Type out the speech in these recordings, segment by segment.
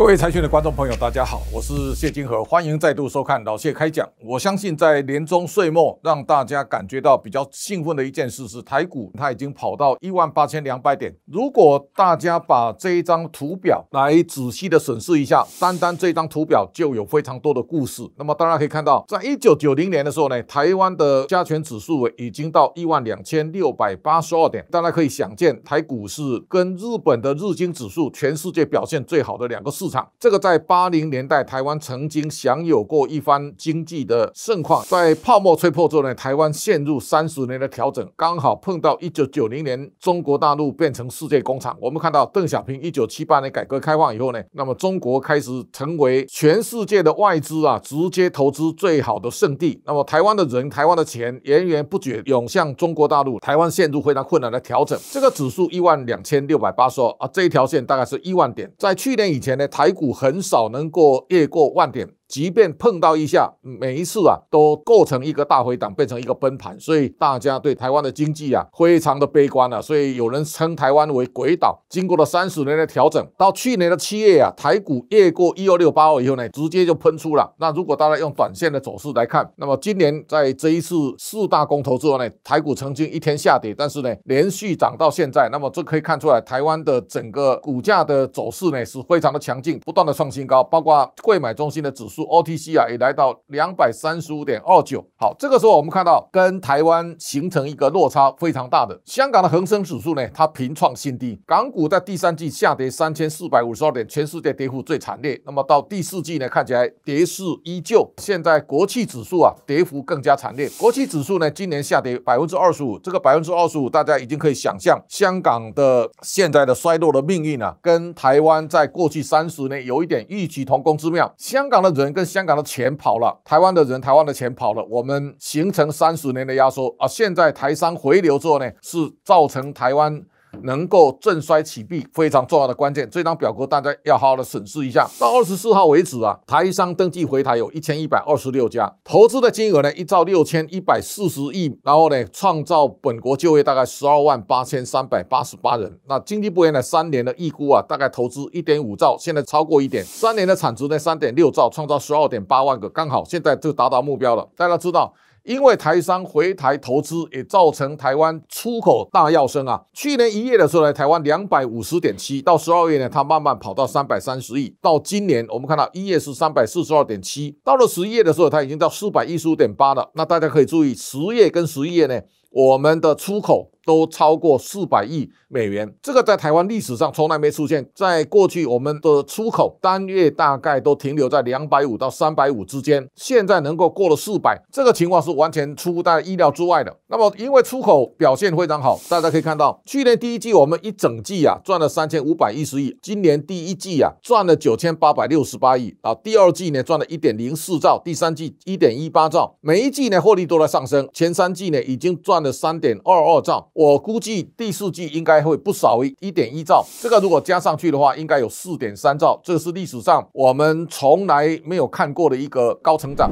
各位财讯的观众朋友，大家好，我是谢金河，欢迎再度收看老谢开讲。我相信在年终岁末，让大家感觉到比较兴奋的一件事是，台股它已经跑到一万八千两百点。如果大家把这一张图表来仔细的审视一下，单单这张图表就有非常多的故事。那么大家可以看到，在一九九零年的时候呢，台湾的加权指数已经到一万两千六百八十二点。大家可以想见，台股是跟日本的日经指数全世界表现最好的两个市。场这个在八零年代台湾曾经享有过一番经济的盛况，在泡沫吹破之后呢，台湾陷入三十年的调整，刚好碰到一九九零年中国大陆变成世界工厂。我们看到邓小平一九七八年改革开放以后呢，那么中国开始成为全世界的外资啊直接投资最好的圣地。那么台湾的人、台湾的钱源源不绝涌向中国大陆，台湾陷入非常困难的调整。这个指数一万两千六百八十二啊，这一条线大概是一万点。在去年以前呢，台股很少能够越过万点。即便碰到一下，每一次啊都构成一个大回档，变成一个崩盘，所以大家对台湾的经济啊非常的悲观啊，所以有人称台湾为鬼岛。经过了三十年的调整，到去年的七月啊，台股越过一二六八二以后呢，直接就喷出了。那如果大家用短线的走势来看，那么今年在这一次四大公投之后呢，台股曾经一天下跌，但是呢连续涨到现在，那么这可以看出来台湾的整个股价的走势呢是非常的强劲，不断的创新高，包括贵买中心的指数。OTC 啊，也来到两百三十五点二九。好，这个时候我们看到跟台湾形成一个落差非常大的香港的恒生指数呢，它平创新低。港股在第三季下跌三千四百五十二点，全世界跌幅最惨烈。那么到第四季呢，看起来跌势依旧。现在国企指数啊，跌幅更加惨烈。国企指数呢，今年下跌百分之二十五。这个百分之二十五，大家已经可以想象香港的现在的衰落的命运啊，跟台湾在过去三十年有一点异曲同工之妙。香港的人。跟香港的钱跑了，台湾的人，台湾的钱跑了，我们形成三十年的压缩啊！现在台商回流之后呢，是造成台湾。能够振衰起弊非常重要的关键，这张表格大家要好好的审视一下。到二十四号为止啊，台商登记回台有一千一百二十六家，投资的金额呢一兆六千一百四十亿，然后呢创造本国就业大概十二万八千三百八十八人。那经济部呢三年的预估啊，大概投资一点五兆，现在超过一点，三年的产值呢三点六兆，创造十二点八万个，刚好现在就达到目标了。大家知道。因为台商回台投资，也造成台湾出口大跃升啊！去年一月的时候呢，台湾两百五十点七，到十二月呢，它慢慢跑到三百三十亿。到今年，我们看到一月是三百四十二点七，到了十一月的时候，它已经到四百一十五点八了。那大家可以注意，十月跟十一月呢，我们的出口。都超过四百亿美元，这个在台湾历史上从来没出现。在过去，我们的出口单月大概都停留在两百五到三百五之间，现在能够过了四百，这个情况是完全出乎大家意料之外的。那么，因为出口表现非常好，大家可以看到，去年第一季我们一整季啊赚了三千五百一十亿，今年第一季啊赚了九千八百六十八亿啊，第二季呢赚了一点零四兆，第三季一点一八兆，每一季呢获利都在上升，前三季呢已经赚了三点二二兆。我估计第四季应该会不少于一点一兆，这个如果加上去的话，应该有四点三兆，这是历史上我们从来没有看过的一个高成长。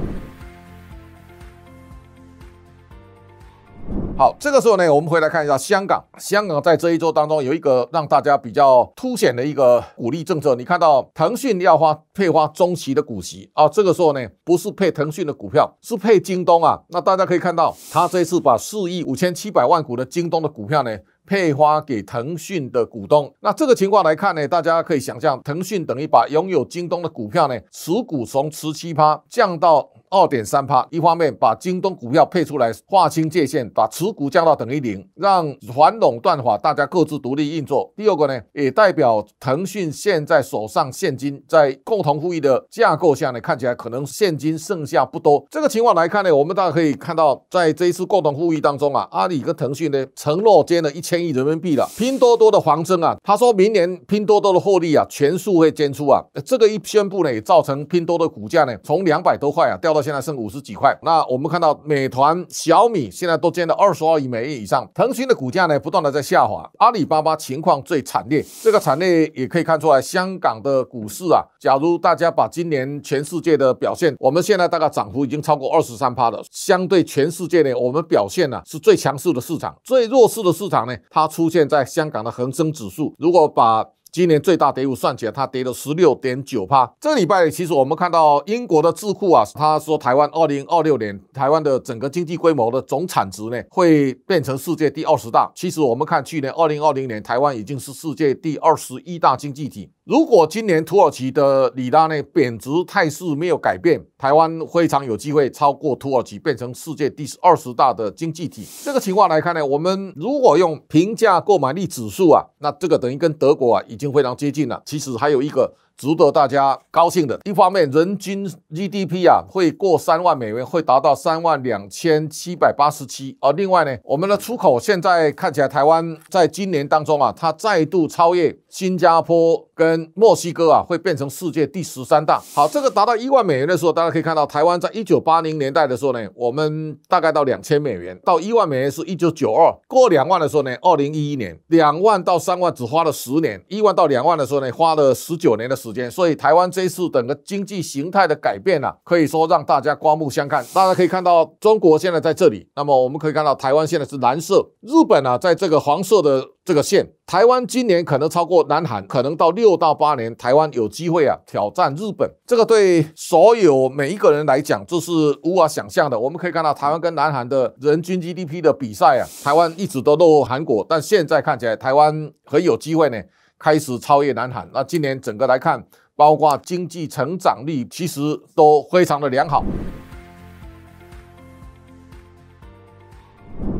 好，这个时候呢，我们回来看一下香港。香港在这一周当中有一个让大家比较凸显的一个鼓励政策。你看到腾讯要发配发中期的股息啊，这个时候呢，不是配腾讯的股票，是配京东啊。那大家可以看到，他这次把四亿五千七百万股的京东的股票呢，配发给腾讯的股东。那这个情况来看呢，大家可以想象，腾讯等于把拥有京东的股票呢，持股从十七趴降到。二点三趴，一方面把京东股票配出来，划清界限，把持股降到等于零，让反垄断法大家各自独立运作。第二个呢，也代表腾讯现在手上现金在共同富裕的架构下呢，看起来可能现金剩下不多。这个情况来看呢，我们大家可以看到，在这一次共同富裕当中啊，阿里跟腾讯呢承诺捐了一千亿人民币了。拼多多的黄峥啊，他说明年拼多多的获利啊全数会捐出啊。这个一宣布呢，也造成拼多多股价呢从两百多块啊掉到。到现在剩五十几块，那我们看到美团、小米现在都捐了二十二亿美元以上，腾讯的股价呢不断的在下滑，阿里巴巴情况最惨烈，这个惨烈也可以看出来，香港的股市啊，假如大家把今年全世界的表现，我们现在大概涨幅已经超过二十三趴了，相对全世界呢，我们表现呢是最强势的市场，最弱势的市场呢，它出现在香港的恒生指数，如果把今年最大跌幅算起来，它跌了十六点九帕。这个礼拜其实我们看到英国的智库啊，他说台湾二零二六年台湾的整个经济规模的总产值呢，会变成世界第二十大。其实我们看去年二零二零年，台湾已经是世界第二十一大经济体。如果今年土耳其的里拉呢贬值态势没有改变，台湾非常有机会超过土耳其，变成世界第二十大的经济体。这个情况来看呢，我们如果用平价购买力指数啊，那这个等于跟德国啊已经非常接近了。其实还有一个。值得大家高兴的一方面，人均 GDP 啊会过三万美元，会达到三万两千七百八十七。而另外呢，我们的出口现在看起来，台湾在今年当中啊，它再度超越新加坡跟墨西哥啊，会变成世界第十三大。好，这个达到一万美元的时候，大家可以看到，台湾在一九八零年代的时候呢，我们大概到两千美元，到一万美元是一九九二，过两万的时候呢，二零一一年，两万到三万只花了十年，一万到两万的时候呢，花了十九年的时。时间，所以台湾这一次整个经济形态的改变啊，可以说让大家刮目相看。大家可以看到，中国现在在这里，那么我们可以看到台湾现在是蓝色，日本啊，在这个黄色的这个线。台湾今年可能超过南韩，可能到六到八年，台湾有机会啊挑战日本。这个对所有每一个人来讲，这是无法想象的。我们可以看到台湾跟南韩的人均 GDP 的比赛啊，台湾一直都落后韩国，但现在看起来台湾很有机会呢。开始超越南韩，那今年整个来看，包括经济成长率，其实都非常的良好。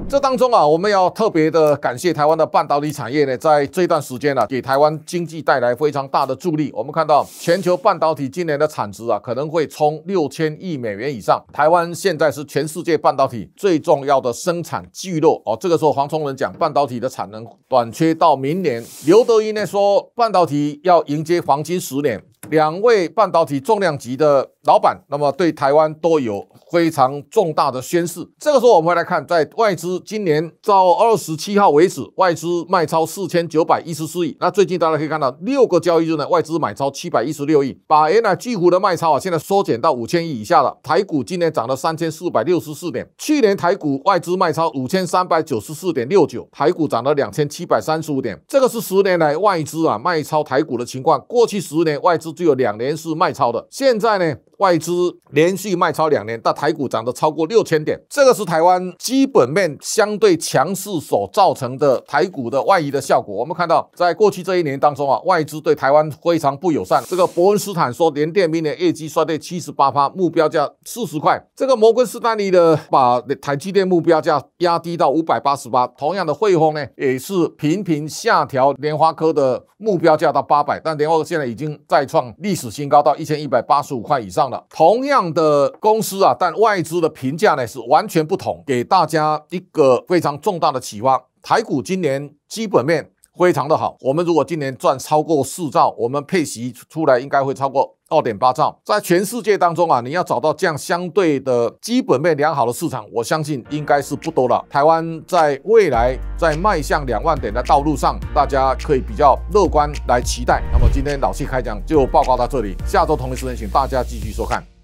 这当中啊，我们要特别的感谢台湾的半导体产业呢，在这段时间呢，给台湾经济带来非常大的助力。我们看到全球半导体今年的产值啊，可能会冲六千亿美元以上。台湾现在是全世界半导体最重要的生产巨落哦。这个时候，黄崇仁讲半导体的产能短缺到明年。刘德英呢说，半导体要迎接黄金十年。两位半导体重量级的老板，那么对台湾都有非常重大的宣示。这个时候，我们会来看，在外资今年到二十七号为止，外资卖超四千九百一十四亿。那最近大家可以看到，六个交易日呢，外资买超七百一十六亿，把原来巨幅的卖超啊，现在缩减到五千亿以下了。台股今年涨了三千四百六十四点，去年台股外资卖超五千三百九十四点六九，台股涨了两千七百三十五点。这个是十年来外资啊卖超台股的情况。过去十年外资只有两年是卖超的，现在呢，外资连续卖超两年，但台股涨得超过六千点，这个是台湾基本面相对强势所造成的台股的外移的效果。我们看到，在过去这一年当中啊，外资对台湾非常不友善。这个伯恩斯坦说，联电明年业绩衰退七十八趴，目标价四十块。这个摩根士丹利的把台积电目标价压低到五百八十八。同样的，汇丰呢也是频频下调莲花科的目标价到八百，但莲花科现在已经再创。历史新高到一千一百八十五块以上同样的公司啊，但外资的评价呢是完全不同，给大家一个非常重大的启发。台股今年基本面非常的好，我们如果今年赚超过四兆，我们配息出来应该会超过。二点八兆，在全世界当中啊，你要找到这样相对的基本面良好的市场，我相信应该是不多了。台湾在未来在迈向两万点的道路上，大家可以比较乐观来期待。那么今天老谢开讲就报告到这里，下周同一时间请大家继续收看。